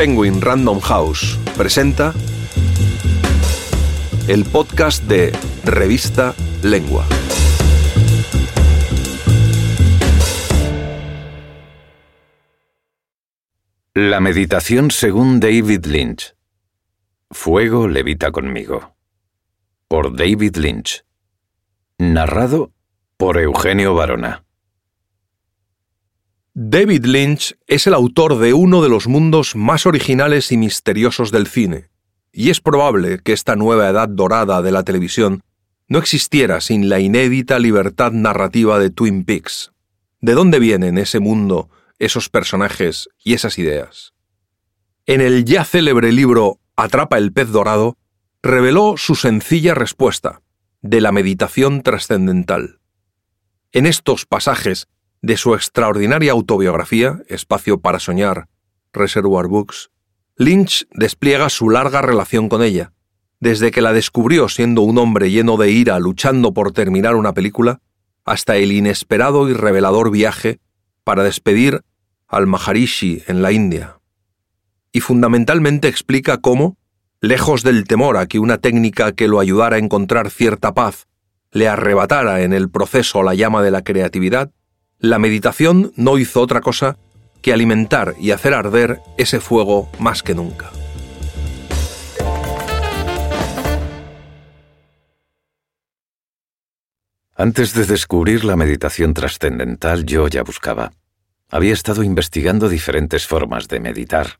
Penguin Random House presenta el podcast de Revista Lengua. La meditación según David Lynch. Fuego levita conmigo. Por David Lynch. Narrado por Eugenio Barona. David Lynch es el autor de uno de los mundos más originales y misteriosos del cine, y es probable que esta nueva edad dorada de la televisión no existiera sin la inédita libertad narrativa de Twin Peaks. ¿De dónde vienen ese mundo, esos personajes y esas ideas? En el ya célebre libro Atrapa el pez dorado, reveló su sencilla respuesta, de la meditación trascendental. En estos pasajes de su extraordinaria autobiografía, Espacio para Soñar, Reservoir Books, Lynch despliega su larga relación con ella, desde que la descubrió siendo un hombre lleno de ira luchando por terminar una película, hasta el inesperado y revelador viaje para despedir al Maharishi en la India. Y fundamentalmente explica cómo, lejos del temor a que una técnica que lo ayudara a encontrar cierta paz le arrebatara en el proceso la llama de la creatividad, la meditación no hizo otra cosa que alimentar y hacer arder ese fuego más que nunca. Antes de descubrir la meditación trascendental yo ya buscaba. Había estado investigando diferentes formas de meditar.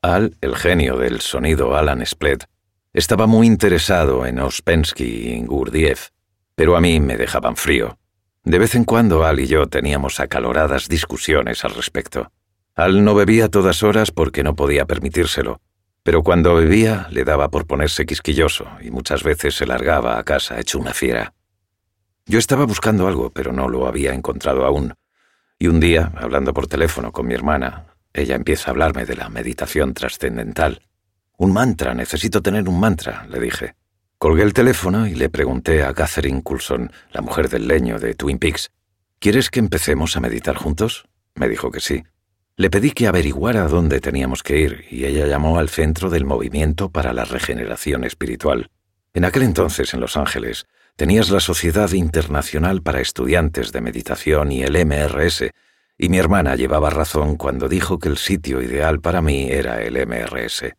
Al, el genio del sonido Alan Splet, estaba muy interesado en Ospensky y Gurdjieff, pero a mí me dejaban frío. De vez en cuando Al y yo teníamos acaloradas discusiones al respecto. Al no bebía todas horas porque no podía permitírselo, pero cuando bebía le daba por ponerse quisquilloso y muchas veces se largaba a casa hecho una fiera. Yo estaba buscando algo, pero no lo había encontrado aún. Y un día, hablando por teléfono con mi hermana, ella empieza a hablarme de la meditación trascendental. Un mantra, necesito tener un mantra, le dije. Colgué el teléfono y le pregunté a Catherine Coulson, la mujer del leño de Twin Peaks, ¿Quieres que empecemos a meditar juntos? Me dijo que sí. Le pedí que averiguara dónde teníamos que ir y ella llamó al Centro del Movimiento para la Regeneración Espiritual. En aquel entonces, en Los Ángeles, tenías la Sociedad Internacional para Estudiantes de Meditación y el MRS, y mi hermana llevaba razón cuando dijo que el sitio ideal para mí era el MRS.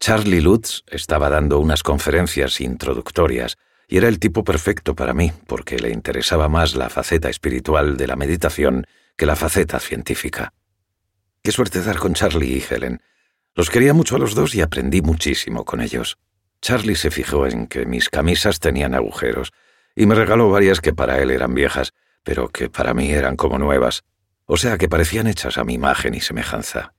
Charlie Lutz estaba dando unas conferencias introductorias y era el tipo perfecto para mí porque le interesaba más la faceta espiritual de la meditación que la faceta científica. Qué suerte dar con Charlie y Helen. Los quería mucho a los dos y aprendí muchísimo con ellos. Charlie se fijó en que mis camisas tenían agujeros y me regaló varias que para él eran viejas, pero que para mí eran como nuevas, o sea que parecían hechas a mi imagen y semejanza.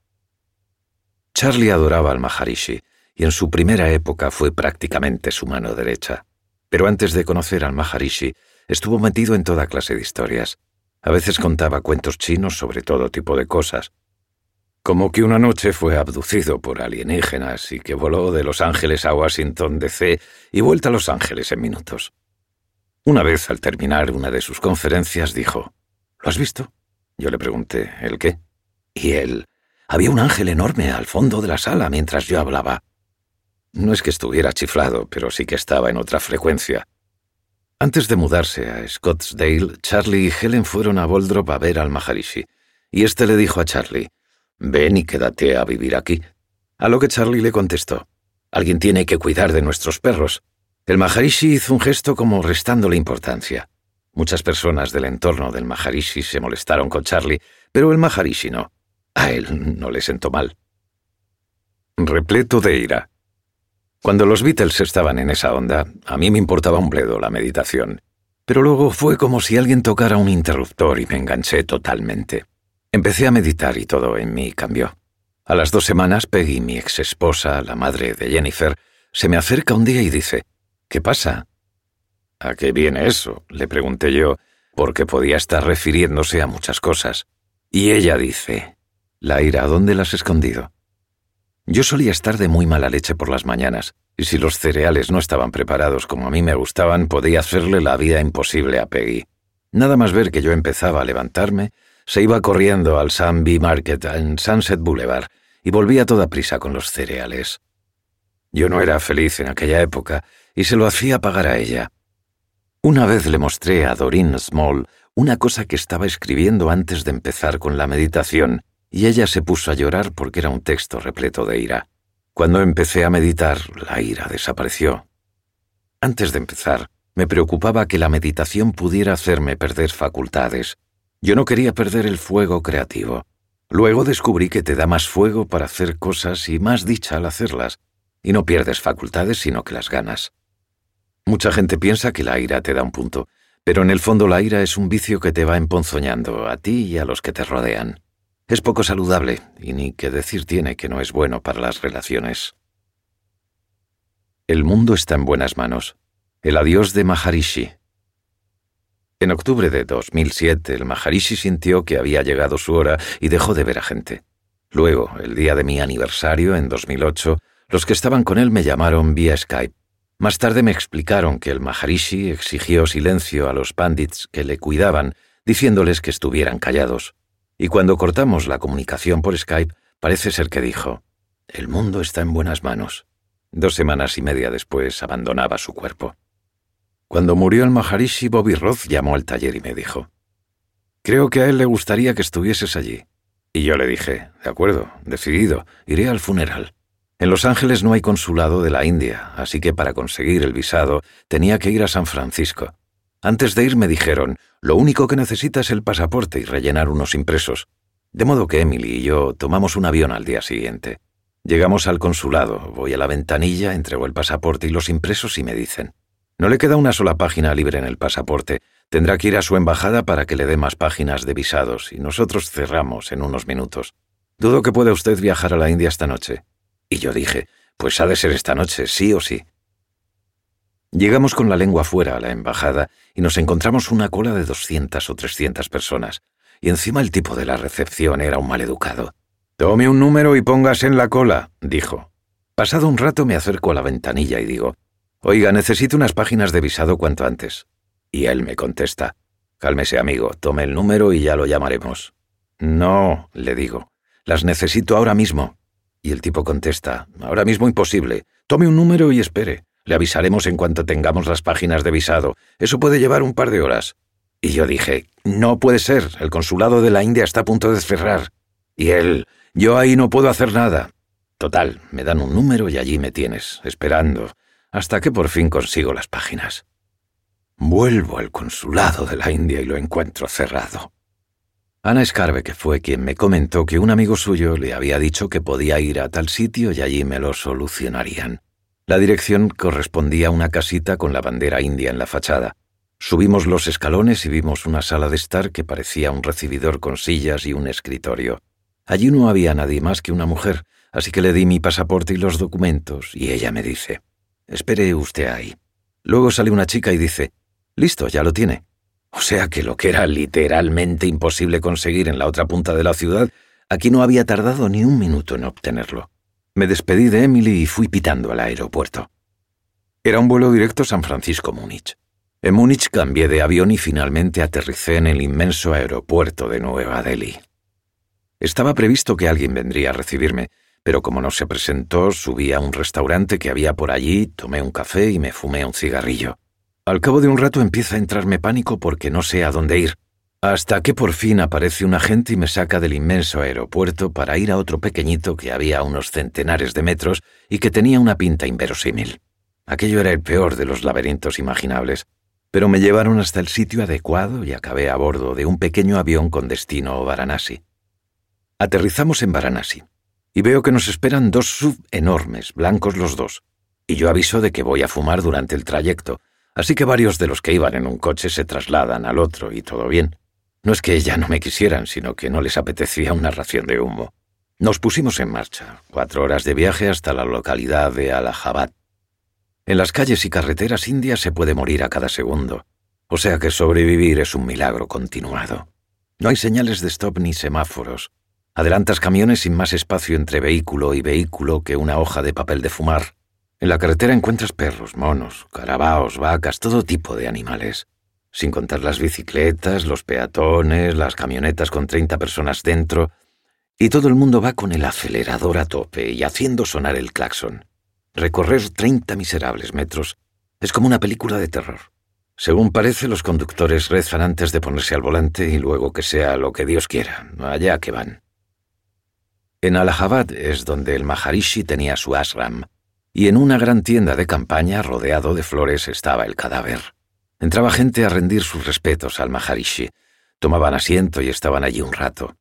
Charlie adoraba al Maharishi y en su primera época fue prácticamente su mano derecha. Pero antes de conocer al Maharishi, estuvo metido en toda clase de historias. A veces contaba cuentos chinos sobre todo tipo de cosas. Como que una noche fue abducido por alienígenas y que voló de Los Ángeles a Washington DC y vuelta a Los Ángeles en minutos. Una vez, al terminar una de sus conferencias, dijo, ¿Lo has visto? Yo le pregunté, ¿el qué? Y él, había un ángel enorme al fondo de la sala mientras yo hablaba. No es que estuviera chiflado, pero sí que estaba en otra frecuencia. Antes de mudarse a Scottsdale, Charlie y Helen fueron a Boldrop a ver al Maharishi, y este le dijo a Charlie, Ven y quédate a vivir aquí. A lo que Charlie le contestó, Alguien tiene que cuidar de nuestros perros. El Maharishi hizo un gesto como restándole importancia. Muchas personas del entorno del Maharishi se molestaron con Charlie, pero el Maharishi no. A él no le sentó mal. Repleto de ira, cuando los Beatles estaban en esa onda, a mí me importaba un bledo la meditación. Pero luego fue como si alguien tocara un interruptor y me enganché totalmente. Empecé a meditar y todo en mí cambió. A las dos semanas, Peggy, mi ex esposa, la madre de Jennifer, se me acerca un día y dice, ¿Qué pasa? ¿A qué viene eso? le pregunté yo, porque podía estar refiriéndose a muchas cosas. Y ella dice, Laira, ¿dónde la has escondido? Yo solía estar de muy mala leche por las mañanas, y si los cereales no estaban preparados como a mí me gustaban, podía hacerle la vida imposible a Peggy. Nada más ver que yo empezaba a levantarme, se iba corriendo al Sun Bee Market en Sunset Boulevard y volví a toda prisa con los cereales. Yo no era feliz en aquella época y se lo hacía pagar a ella. Una vez le mostré a Doreen Small una cosa que estaba escribiendo antes de empezar con la meditación, y ella se puso a llorar porque era un texto repleto de ira. Cuando empecé a meditar, la ira desapareció. Antes de empezar, me preocupaba que la meditación pudiera hacerme perder facultades. Yo no quería perder el fuego creativo. Luego descubrí que te da más fuego para hacer cosas y más dicha al hacerlas, y no pierdes facultades sino que las ganas. Mucha gente piensa que la ira te da un punto, pero en el fondo la ira es un vicio que te va emponzoñando a ti y a los que te rodean. Es poco saludable, y ni que decir tiene que no es bueno para las relaciones. El mundo está en buenas manos. El adiós de Maharishi. En octubre de 2007, el Maharishi sintió que había llegado su hora y dejó de ver a gente. Luego, el día de mi aniversario, en 2008, los que estaban con él me llamaron vía Skype. Más tarde me explicaron que el Maharishi exigió silencio a los pandits que le cuidaban, diciéndoles que estuvieran callados. Y cuando cortamos la comunicación por Skype, parece ser que dijo, El mundo está en buenas manos. Dos semanas y media después abandonaba su cuerpo. Cuando murió el Maharishi, Bobby Roth llamó al taller y me dijo, Creo que a él le gustaría que estuvieses allí. Y yo le dije, De acuerdo, decidido, iré al funeral. En Los Ángeles no hay consulado de la India, así que para conseguir el visado tenía que ir a San Francisco. Antes de ir me dijeron, lo único que necesita es el pasaporte y rellenar unos impresos. De modo que Emily y yo tomamos un avión al día siguiente. Llegamos al consulado, voy a la ventanilla, entrego el pasaporte y los impresos y me dicen, no le queda una sola página libre en el pasaporte, tendrá que ir a su embajada para que le dé más páginas de visados y nosotros cerramos en unos minutos. Dudo que pueda usted viajar a la India esta noche. Y yo dije, pues ha de ser esta noche, sí o sí. Llegamos con la lengua fuera a la embajada y nos encontramos una cola de doscientas o trescientas personas, y encima el tipo de la recepción era un maleducado. Tome un número y póngase en la cola, dijo. Pasado un rato me acerco a la ventanilla y digo, Oiga, necesito unas páginas de visado cuanto antes. Y él me contesta, Cálmese, amigo, tome el número y ya lo llamaremos. No, le digo, las necesito ahora mismo. Y el tipo contesta, ahora mismo imposible. Tome un número y espere. Le avisaremos en cuanto tengamos las páginas de visado. Eso puede llevar un par de horas. Y yo dije, no puede ser, el consulado de la India está a punto de cerrar. Y él, yo ahí no puedo hacer nada. Total, me dan un número y allí me tienes, esperando, hasta que por fin consigo las páginas. Vuelvo al consulado de la India y lo encuentro cerrado. Ana Escarbe, que fue quien me comentó que un amigo suyo le había dicho que podía ir a tal sitio y allí me lo solucionarían. La dirección correspondía a una casita con la bandera india en la fachada. Subimos los escalones y vimos una sala de estar que parecía un recibidor con sillas y un escritorio. Allí no había nadie más que una mujer, así que le di mi pasaporte y los documentos, y ella me dice, Espere usted ahí. Luego sale una chica y dice, Listo, ya lo tiene. O sea que lo que era literalmente imposible conseguir en la otra punta de la ciudad, aquí no había tardado ni un minuto en obtenerlo. Me despedí de Emily y fui pitando al aeropuerto. Era un vuelo directo San Francisco-Múnich. En Múnich cambié de avión y finalmente aterricé en el inmenso aeropuerto de Nueva Delhi. Estaba previsto que alguien vendría a recibirme, pero como no se presentó, subí a un restaurante que había por allí, tomé un café y me fumé un cigarrillo. Al cabo de un rato empieza a entrarme pánico porque no sé a dónde ir, hasta que por fin aparece un agente y me saca del inmenso aeropuerto para ir a otro pequeñito que había a unos centenares de metros y que tenía una pinta inverosímil. Aquello era el peor de los laberintos imaginables, pero me llevaron hasta el sitio adecuado y acabé a bordo de un pequeño avión con destino a Varanasi. Aterrizamos en Varanasi y veo que nos esperan dos sub enormes, blancos los dos, y yo aviso de que voy a fumar durante el trayecto, Así que varios de los que iban en un coche se trasladan al otro y todo bien. No es que ya no me quisieran, sino que no les apetecía una ración de humo. Nos pusimos en marcha, cuatro horas de viaje hasta la localidad de Allahabad. En las calles y carreteras indias se puede morir a cada segundo, o sea que sobrevivir es un milagro continuado. No hay señales de stop ni semáforos. Adelantas camiones sin más espacio entre vehículo y vehículo que una hoja de papel de fumar. En la carretera encuentras perros, monos, carabaos, vacas, todo tipo de animales. Sin contar las bicicletas, los peatones, las camionetas con 30 personas dentro. Y todo el mundo va con el acelerador a tope y haciendo sonar el claxon. Recorrer 30 miserables metros es como una película de terror. Según parece, los conductores rezan antes de ponerse al volante y luego que sea lo que Dios quiera, allá que van. En Allahabad es donde el Maharishi tenía su ashram, y en una gran tienda de campaña rodeado de flores estaba el cadáver. Entraba gente a rendir sus respetos al Maharishi, tomaban asiento y estaban allí un rato.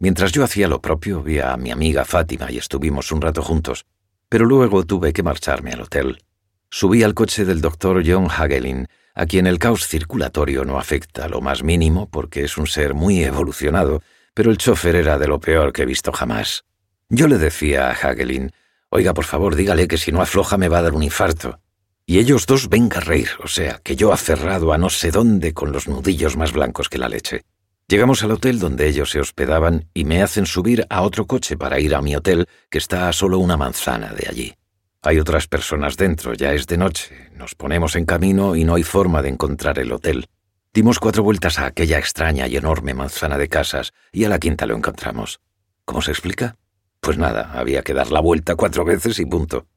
Mientras yo hacía lo propio, vi a mi amiga Fátima y estuvimos un rato juntos, pero luego tuve que marcharme al hotel. Subí al coche del doctor John Hagelin, a quien el caos circulatorio no afecta lo más mínimo porque es un ser muy evolucionado, pero el chofer era de lo peor que he visto jamás. Yo le decía a Hagelin, oiga, por favor, dígale que si no afloja me va a dar un infarto. Y ellos dos venga a reír, o sea, que yo aferrado a no sé dónde con los nudillos más blancos que la leche. Llegamos al hotel donde ellos se hospedaban y me hacen subir a otro coche para ir a mi hotel, que está a solo una manzana de allí. Hay otras personas dentro, ya es de noche, nos ponemos en camino y no hay forma de encontrar el hotel. Dimos cuatro vueltas a aquella extraña y enorme manzana de casas y a la quinta lo encontramos. ¿Cómo se explica? Pues nada, había que dar la vuelta cuatro veces y punto.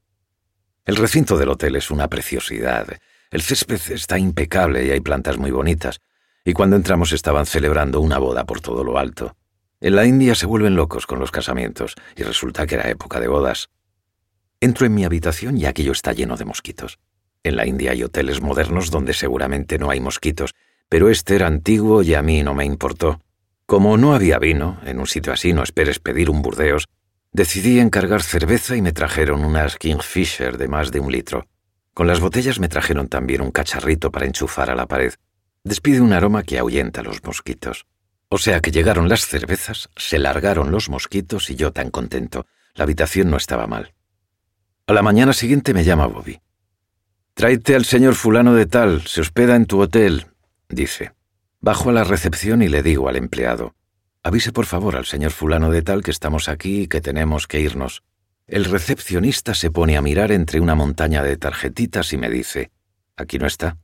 El recinto del hotel es una preciosidad. El césped está impecable y hay plantas muy bonitas, y cuando entramos estaban celebrando una boda por todo lo alto. En la India se vuelven locos con los casamientos, y resulta que era época de bodas. Entro en mi habitación y aquello está lleno de mosquitos. En la India hay hoteles modernos donde seguramente no hay mosquitos, pero este era antiguo y a mí no me importó. Como no había vino, en un sitio así no esperes pedir un burdeos, decidí encargar cerveza y me trajeron unas Kingfisher de más de un litro. Con las botellas me trajeron también un cacharrito para enchufar a la pared despide un aroma que ahuyenta a los mosquitos. O sea que llegaron las cervezas, se largaron los mosquitos y yo tan contento. La habitación no estaba mal. A la mañana siguiente me llama Bobby. Tráete al señor fulano de tal, se hospeda en tu hotel, dice. Bajo a la recepción y le digo al empleado, avise por favor al señor fulano de tal que estamos aquí y que tenemos que irnos. El recepcionista se pone a mirar entre una montaña de tarjetitas y me dice, aquí no está.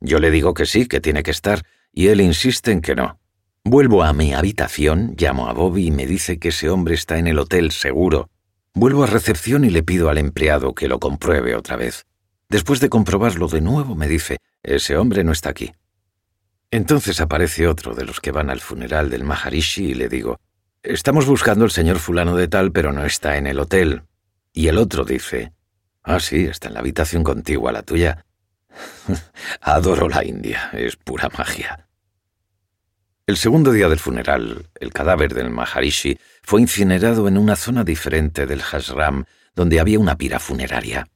Yo le digo que sí, que tiene que estar, y él insiste en que no. Vuelvo a mi habitación, llamo a Bobby y me dice que ese hombre está en el hotel seguro. Vuelvo a recepción y le pido al empleado que lo compruebe otra vez. Después de comprobarlo de nuevo, me dice, ese hombre no está aquí. Entonces aparece otro de los que van al funeral del Maharishi y le digo, estamos buscando al señor fulano de tal, pero no está en el hotel. Y el otro dice, ah, sí, está en la habitación contigua la tuya. Adoro la India, es pura magia. El segundo día del funeral, el cadáver del Maharishi fue incinerado en una zona diferente del Hashram, donde había una pira funeraria.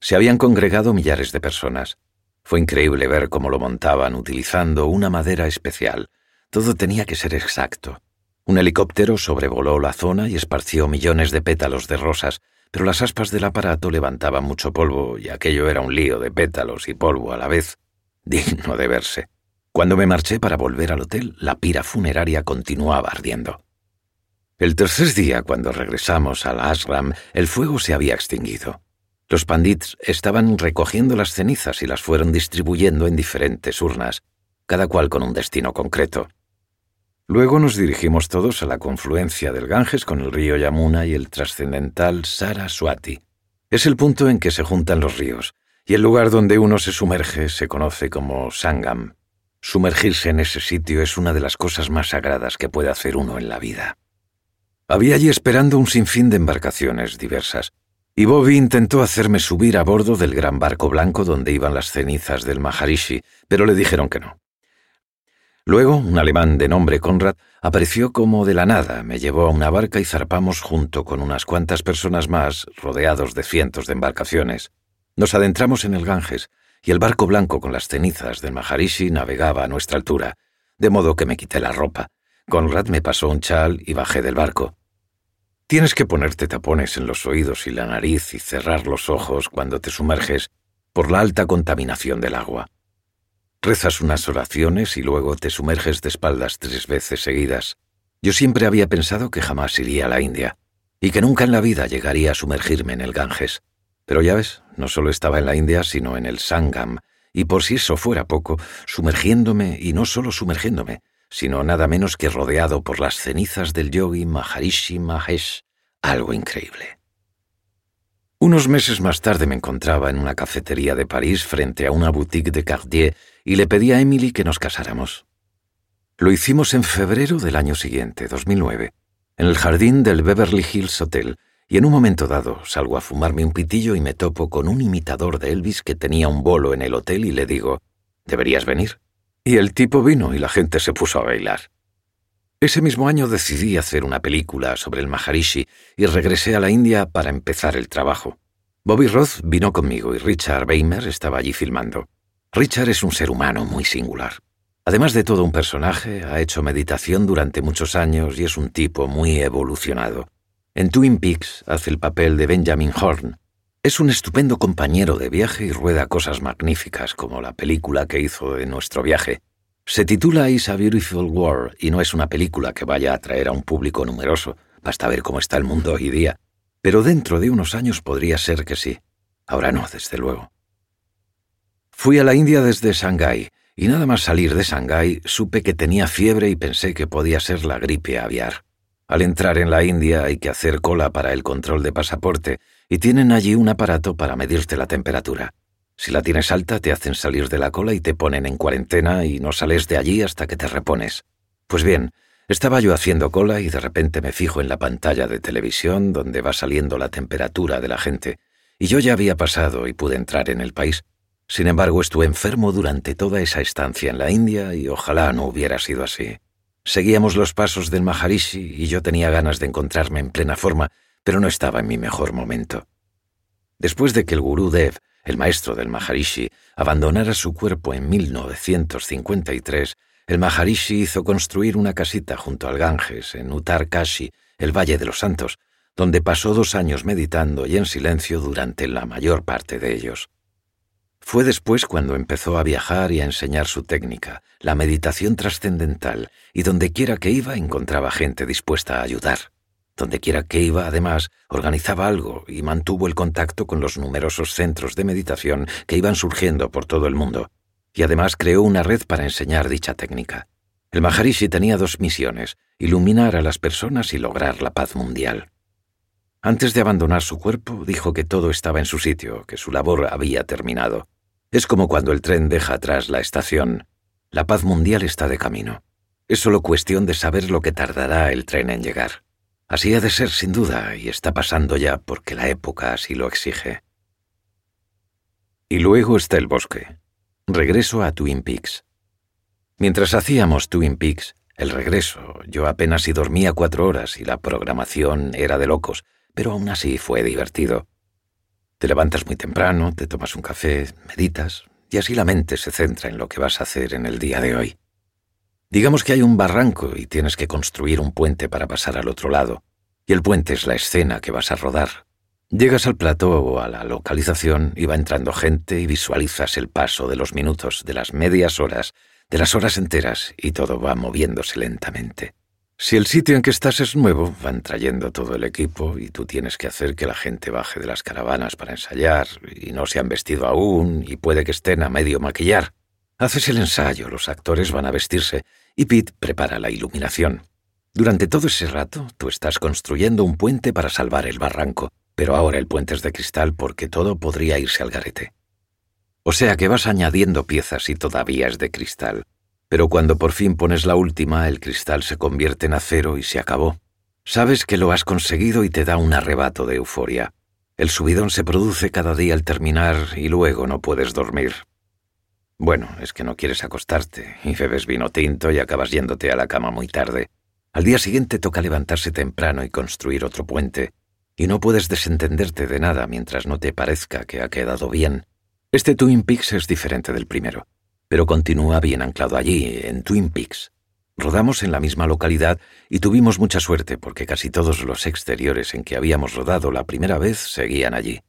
Se habían congregado millares de personas. Fue increíble ver cómo lo montaban utilizando una madera especial. Todo tenía que ser exacto. Un helicóptero sobrevoló la zona y esparció millones de pétalos de rosas, pero las aspas del aparato levantaban mucho polvo y aquello era un lío de pétalos y polvo a la vez, digno de verse. Cuando me marché para volver al hotel, la pira funeraria continuaba ardiendo. El tercer día, cuando regresamos al ashram, el fuego se había extinguido. Los pandits estaban recogiendo las cenizas y las fueron distribuyendo en diferentes urnas, cada cual con un destino concreto. Luego nos dirigimos todos a la confluencia del Ganges con el río Yamuna y el trascendental Saraswati. Es el punto en que se juntan los ríos, y el lugar donde uno se sumerge se conoce como Sangam. Sumergirse en ese sitio es una de las cosas más sagradas que puede hacer uno en la vida. Había allí esperando un sinfín de embarcaciones diversas, y Bobby intentó hacerme subir a bordo del gran barco blanco donde iban las cenizas del Maharishi, pero le dijeron que no. Luego, un alemán de nombre Conrad apareció como de la nada, me llevó a una barca y zarpamos junto con unas cuantas personas más, rodeados de cientos de embarcaciones. Nos adentramos en el Ganges, y el barco blanco con las cenizas del Maharishi navegaba a nuestra altura, de modo que me quité la ropa. Conrad me pasó un chal y bajé del barco. Tienes que ponerte tapones en los oídos y la nariz y cerrar los ojos cuando te sumerges por la alta contaminación del agua. Rezas unas oraciones y luego te sumerges de espaldas tres veces seguidas. Yo siempre había pensado que jamás iría a la India y que nunca en la vida llegaría a sumergirme en el Ganges. Pero ya ves, no solo estaba en la India, sino en el Sangam, y por si eso fuera poco, sumergiéndome y no solo sumergiéndome, sino nada menos que rodeado por las cenizas del yogi Maharishi Mahesh, algo increíble. Unos meses más tarde me encontraba en una cafetería de París frente a una boutique de Cartier y le pedí a Emily que nos casáramos. Lo hicimos en febrero del año siguiente, 2009, en el jardín del Beverly Hills Hotel, y en un momento dado salgo a fumarme un pitillo y me topo con un imitador de Elvis que tenía un bolo en el hotel y le digo, ¿deberías venir? Y el tipo vino y la gente se puso a bailar. Ese mismo año decidí hacer una película sobre el Maharishi y regresé a la India para empezar el trabajo. Bobby Roth vino conmigo y Richard Weimer estaba allí filmando. Richard es un ser humano muy singular. Además de todo un personaje, ha hecho meditación durante muchos años y es un tipo muy evolucionado. En Twin Peaks hace el papel de Benjamin Horn. Es un estupendo compañero de viaje y rueda cosas magníficas como la película que hizo de nuestro viaje. Se titula Is a Beautiful World y no es una película que vaya a atraer a un público numeroso, basta ver cómo está el mundo hoy día. Pero dentro de unos años podría ser que sí. Ahora no, desde luego. Fui a la India desde Shanghái y nada más salir de Shanghái supe que tenía fiebre y pensé que podía ser la gripe aviar. Al entrar en la India hay que hacer cola para el control de pasaporte y tienen allí un aparato para medirte la temperatura. Si la tienes alta, te hacen salir de la cola y te ponen en cuarentena y no sales de allí hasta que te repones. Pues bien, estaba yo haciendo cola y de repente me fijo en la pantalla de televisión donde va saliendo la temperatura de la gente, y yo ya había pasado y pude entrar en el país. Sin embargo, estuve enfermo durante toda esa estancia en la India y ojalá no hubiera sido así. Seguíamos los pasos del Maharishi y yo tenía ganas de encontrarme en plena forma, pero no estaba en mi mejor momento. Después de que el gurú Dev el maestro del Maharishi, abandonara su cuerpo en 1953, el Maharishi hizo construir una casita junto al Ganges, en Uttar Kashi, el Valle de los Santos, donde pasó dos años meditando y en silencio durante la mayor parte de ellos. Fue después cuando empezó a viajar y a enseñar su técnica, la meditación trascendental, y donde quiera que iba encontraba gente dispuesta a ayudar. Donde quiera que iba, además, organizaba algo y mantuvo el contacto con los numerosos centros de meditación que iban surgiendo por todo el mundo. Y además creó una red para enseñar dicha técnica. El Maharishi tenía dos misiones, iluminar a las personas y lograr la paz mundial. Antes de abandonar su cuerpo, dijo que todo estaba en su sitio, que su labor había terminado. Es como cuando el tren deja atrás la estación. La paz mundial está de camino. Es solo cuestión de saber lo que tardará el tren en llegar. Así ha de ser sin duda, y está pasando ya porque la época así lo exige. Y luego está el bosque. Regreso a Twin Peaks. Mientras hacíamos Twin Peaks, el regreso, yo apenas si dormía cuatro horas y la programación era de locos, pero aún así fue divertido. Te levantas muy temprano, te tomas un café, meditas, y así la mente se centra en lo que vas a hacer en el día de hoy. Digamos que hay un barranco y tienes que construir un puente para pasar al otro lado, y el puente es la escena que vas a rodar. Llegas al plató o a la localización y va entrando gente y visualizas el paso de los minutos, de las medias horas, de las horas enteras y todo va moviéndose lentamente. Si el sitio en que estás es nuevo, van trayendo todo el equipo y tú tienes que hacer que la gente baje de las caravanas para ensayar y no se han vestido aún y puede que estén a medio maquillar. Haces el ensayo, los actores van a vestirse y Pete prepara la iluminación. Durante todo ese rato, tú estás construyendo un puente para salvar el barranco, pero ahora el puente es de cristal porque todo podría irse al garete. O sea que vas añadiendo piezas y todavía es de cristal. Pero cuando por fin pones la última, el cristal se convierte en acero y se acabó. Sabes que lo has conseguido y te da un arrebato de euforia. El subidón se produce cada día al terminar y luego no puedes dormir. Bueno, es que no quieres acostarte y bebes vino tinto y acabas yéndote a la cama muy tarde. Al día siguiente toca levantarse temprano y construir otro puente, y no puedes desentenderte de nada mientras no te parezca que ha quedado bien. Este Twin Peaks es diferente del primero, pero continúa bien anclado allí, en Twin Peaks. Rodamos en la misma localidad y tuvimos mucha suerte porque casi todos los exteriores en que habíamos rodado la primera vez seguían allí.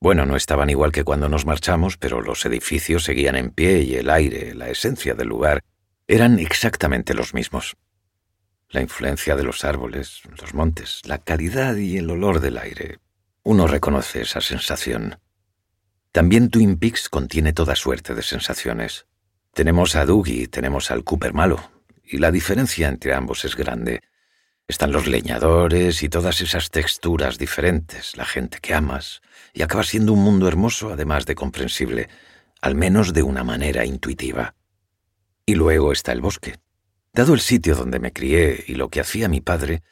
Bueno, no estaban igual que cuando nos marchamos, pero los edificios seguían en pie y el aire, la esencia del lugar, eran exactamente los mismos. La influencia de los árboles, los montes, la calidad y el olor del aire. Uno reconoce esa sensación. También Twin Peaks contiene toda suerte de sensaciones. Tenemos a Dougie, tenemos al Cooper malo, y la diferencia entre ambos es grande. Están los leñadores y todas esas texturas diferentes, la gente que amas, y acaba siendo un mundo hermoso además de comprensible, al menos de una manera intuitiva. Y luego está el bosque. Dado el sitio donde me crié y lo que hacía mi padre,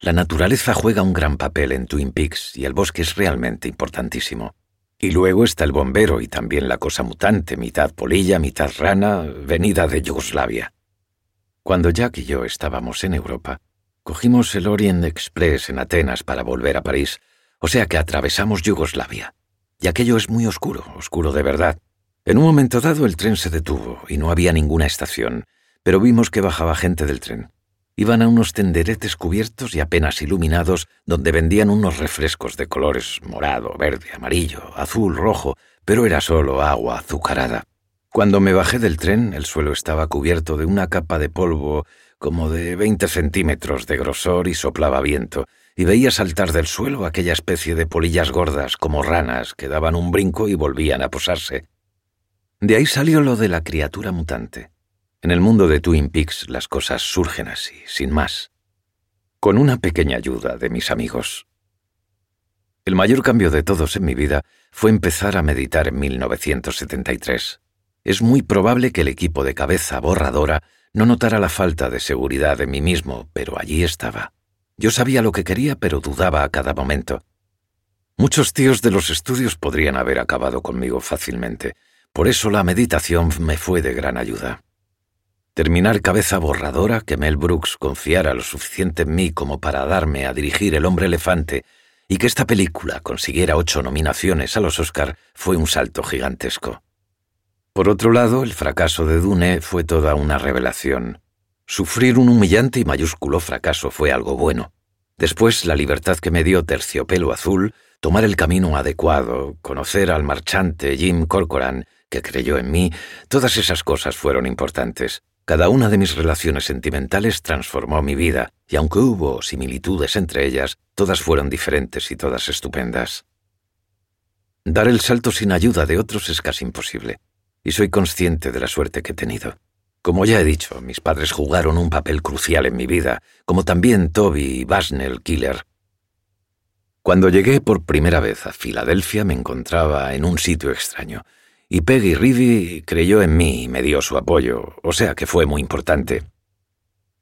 la naturaleza juega un gran papel en Twin Peaks y el bosque es realmente importantísimo. Y luego está el bombero y también la cosa mutante, mitad polilla, mitad rana, venida de Yugoslavia. Cuando Jack y yo estábamos en Europa, cogimos el Orient Express en Atenas para volver a París, o sea que atravesamos Yugoslavia. Y aquello es muy oscuro, oscuro de verdad. En un momento dado el tren se detuvo y no había ninguna estación, pero vimos que bajaba gente del tren. Iban a unos tenderetes cubiertos y apenas iluminados donde vendían unos refrescos de colores morado, verde, amarillo, azul, rojo, pero era solo agua azucarada. Cuando me bajé del tren, el suelo estaba cubierto de una capa de polvo como de veinte centímetros de grosor y soplaba viento, y veía saltar del suelo aquella especie de polillas gordas como ranas que daban un brinco y volvían a posarse. De ahí salió lo de la criatura mutante. En el mundo de Twin Peaks las cosas surgen así, sin más, con una pequeña ayuda de mis amigos. El mayor cambio de todos en mi vida fue empezar a meditar en 1973. Es muy probable que el equipo de cabeza borradora no notara la falta de seguridad en mí mismo, pero allí estaba. Yo sabía lo que quería, pero dudaba a cada momento. Muchos tíos de los estudios podrían haber acabado conmigo fácilmente, por eso la meditación me fue de gran ayuda. Terminar cabeza borradora que Mel Brooks confiara lo suficiente en mí como para darme a dirigir El hombre elefante y que esta película consiguiera ocho nominaciones a los Oscar fue un salto gigantesco. Por otro lado, el fracaso de Dune fue toda una revelación. Sufrir un humillante y mayúsculo fracaso fue algo bueno. Después, la libertad que me dio Terciopelo Azul, tomar el camino adecuado, conocer al marchante Jim Corcoran, que creyó en mí, todas esas cosas fueron importantes. Cada una de mis relaciones sentimentales transformó mi vida, y aunque hubo similitudes entre ellas, todas fueron diferentes y todas estupendas. Dar el salto sin ayuda de otros es casi imposible, y soy consciente de la suerte que he tenido. Como ya he dicho, mis padres jugaron un papel crucial en mi vida, como también Toby y Basnell Killer. Cuando llegué por primera vez a Filadelfia me encontraba en un sitio extraño, y Peggy Reevy creyó en mí y me dio su apoyo, o sea que fue muy importante.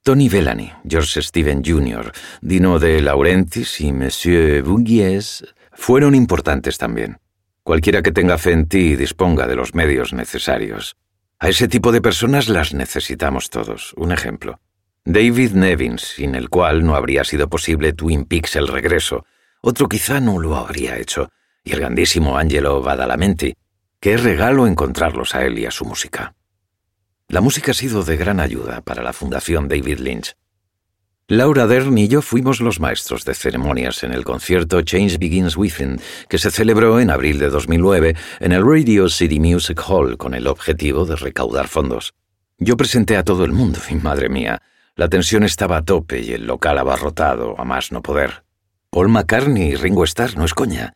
Tony Bellany, George Stephen Jr., Dino de Laurentiis y Monsieur Bouguies fueron importantes también. Cualquiera que tenga fe en ti y disponga de los medios necesarios. A ese tipo de personas las necesitamos todos. Un ejemplo. David Nevins, sin el cual no habría sido posible Twin Peaks el regreso. Otro quizá no lo habría hecho. Y el grandísimo Angelo Badalamenti, Qué regalo encontrarlos a él y a su música. La música ha sido de gran ayuda para la Fundación David Lynch. Laura Dern y yo fuimos los maestros de ceremonias en el concierto Change Begins Within, que se celebró en abril de 2009 en el Radio City Music Hall con el objetivo de recaudar fondos. Yo presenté a todo el mundo y madre mía, la tensión estaba a tope y el local abarrotado a más no poder. Paul McCartney y Ringo Starr no es coña.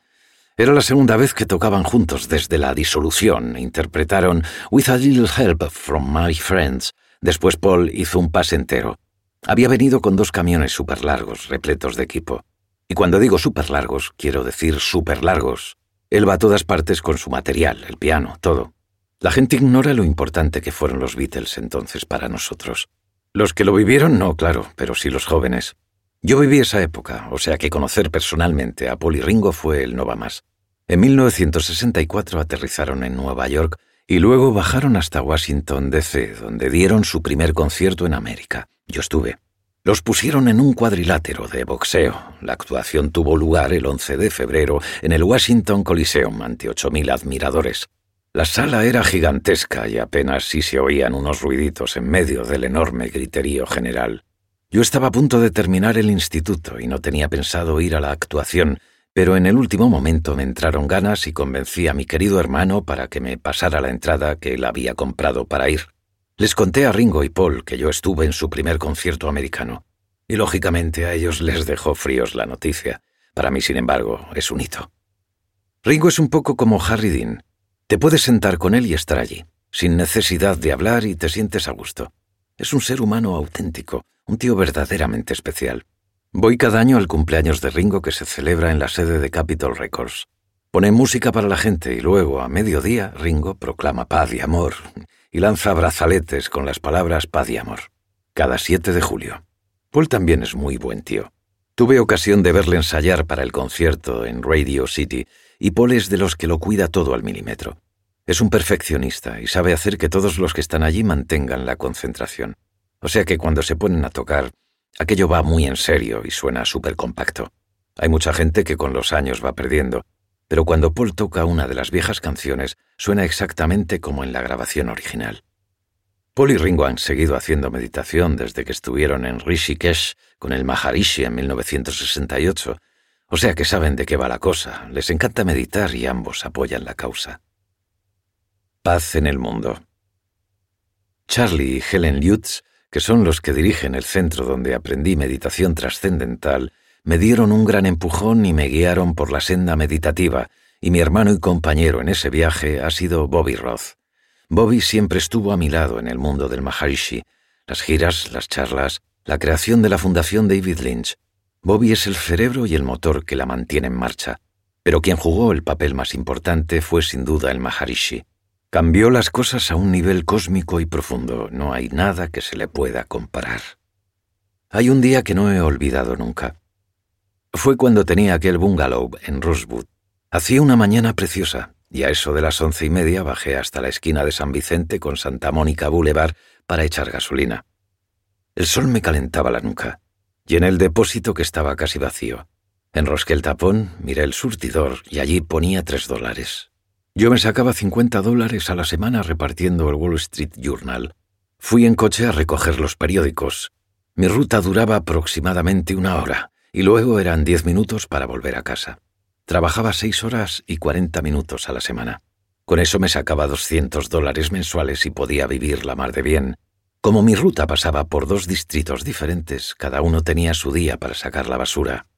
Era la segunda vez que tocaban juntos desde la disolución. Interpretaron With a Little Help from My Friends. Después Paul hizo un pase entero. Había venido con dos camiones súper largos, repletos de equipo. Y cuando digo súper largos, quiero decir súper largos. Él va a todas partes con su material, el piano, todo. La gente ignora lo importante que fueron los Beatles entonces para nosotros. Los que lo vivieron no, claro, pero sí los jóvenes. Yo viví esa época, o sea que conocer personalmente a Paul y Ringo fue el no va más. En 1964 aterrizaron en Nueva York y luego bajaron hasta Washington, D.C., donde dieron su primer concierto en América. Yo estuve. Los pusieron en un cuadrilátero de boxeo. La actuación tuvo lugar el 11 de febrero en el Washington Coliseum ante 8.000 admiradores. La sala era gigantesca y apenas sí se oían unos ruiditos en medio del enorme griterío general. Yo estaba a punto de terminar el instituto y no tenía pensado ir a la actuación, pero en el último momento me entraron ganas y convencí a mi querido hermano para que me pasara la entrada que él había comprado para ir. Les conté a Ringo y Paul que yo estuve en su primer concierto americano, y lógicamente a ellos les dejó fríos la noticia. Para mí, sin embargo, es un hito. Ringo es un poco como Harry Dean. Te puedes sentar con él y estar allí, sin necesidad de hablar y te sientes a gusto. Es un ser humano auténtico, un tío verdaderamente especial. Voy cada año al cumpleaños de Ringo que se celebra en la sede de Capitol Records. Pone música para la gente y luego, a mediodía, Ringo proclama paz y amor y lanza brazaletes con las palabras paz y amor. Cada 7 de julio. Paul también es muy buen tío. Tuve ocasión de verle ensayar para el concierto en Radio City y Paul es de los que lo cuida todo al milímetro. Es un perfeccionista y sabe hacer que todos los que están allí mantengan la concentración. O sea que cuando se ponen a tocar, aquello va muy en serio y suena súper compacto. Hay mucha gente que con los años va perdiendo, pero cuando Paul toca una de las viejas canciones, suena exactamente como en la grabación original. Paul y Ringo han seguido haciendo meditación desde que estuvieron en Rishikesh con el Maharishi en 1968, o sea que saben de qué va la cosa, les encanta meditar y ambos apoyan la causa. Paz en el mundo. Charlie y Helen Lutz, que son los que dirigen el centro donde aprendí meditación trascendental, me dieron un gran empujón y me guiaron por la senda meditativa, y mi hermano y compañero en ese viaje ha sido Bobby Roth. Bobby siempre estuvo a mi lado en el mundo del Maharishi, las giras, las charlas, la creación de la Fundación David Lynch. Bobby es el cerebro y el motor que la mantiene en marcha, pero quien jugó el papel más importante fue sin duda el Maharishi. Cambió las cosas a un nivel cósmico y profundo, no hay nada que se le pueda comparar. Hay un día que no he olvidado nunca. Fue cuando tenía aquel bungalow en Rosewood. Hacía una mañana preciosa, y a eso de las once y media bajé hasta la esquina de San Vicente con Santa Mónica Boulevard para echar gasolina. El sol me calentaba la nuca. Llené el depósito que estaba casi vacío. Enrosqué el tapón, miré el surtidor y allí ponía tres dólares. Yo me sacaba cincuenta dólares a la semana repartiendo el Wall Street Journal. Fui en coche a recoger los periódicos. Mi ruta duraba aproximadamente una hora y luego eran diez minutos para volver a casa. Trabajaba seis horas y cuarenta minutos a la semana. Con eso me sacaba doscientos dólares mensuales y podía vivir la mar de bien. Como mi ruta pasaba por dos distritos diferentes, cada uno tenía su día para sacar la basura.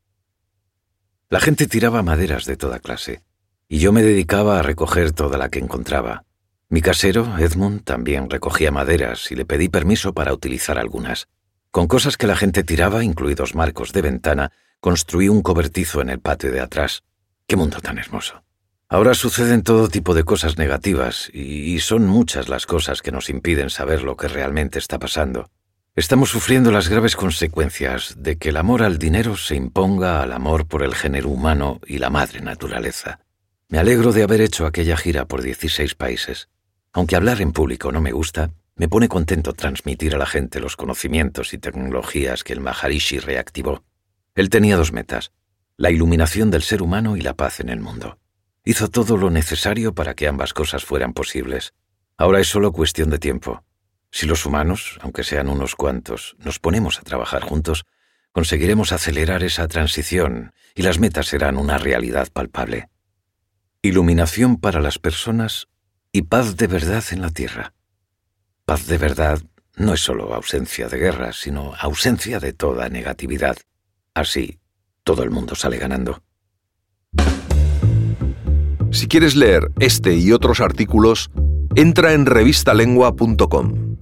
La gente tiraba maderas de toda clase, y yo me dedicaba a recoger toda la que encontraba. Mi casero, Edmund, también recogía maderas y le pedí permiso para utilizar algunas. Con cosas que la gente tiraba, incluidos marcos de ventana, construí un cobertizo en el patio de atrás. Qué mundo tan hermoso. Ahora suceden todo tipo de cosas negativas y, son muchas las cosas que nos impiden saber lo que realmente está pasando. Estamos sufriendo las graves consecuencias de que el amor al dinero se imponga al amor por el género humano y la madre naturaleza. Me alegro de haber hecho aquella gira por 16 países. Aunque hablar en público no me gusta, me pone contento transmitir a la gente los conocimientos y tecnologías que el Maharishi reactivó. Él tenía dos metas, la iluminación del ser humano y la paz en el mundo. Hizo todo lo necesario para que ambas cosas fueran posibles. Ahora es solo cuestión de tiempo. Si los humanos, aunque sean unos cuantos, nos ponemos a trabajar juntos, conseguiremos acelerar esa transición y las metas serán una realidad palpable. Iluminación para las personas y paz de verdad en la tierra. Paz de verdad no es solo ausencia de guerra, sino ausencia de toda negatividad. Así, todo el mundo sale ganando. Si quieres leer este y otros artículos, entra en revistalengua.com.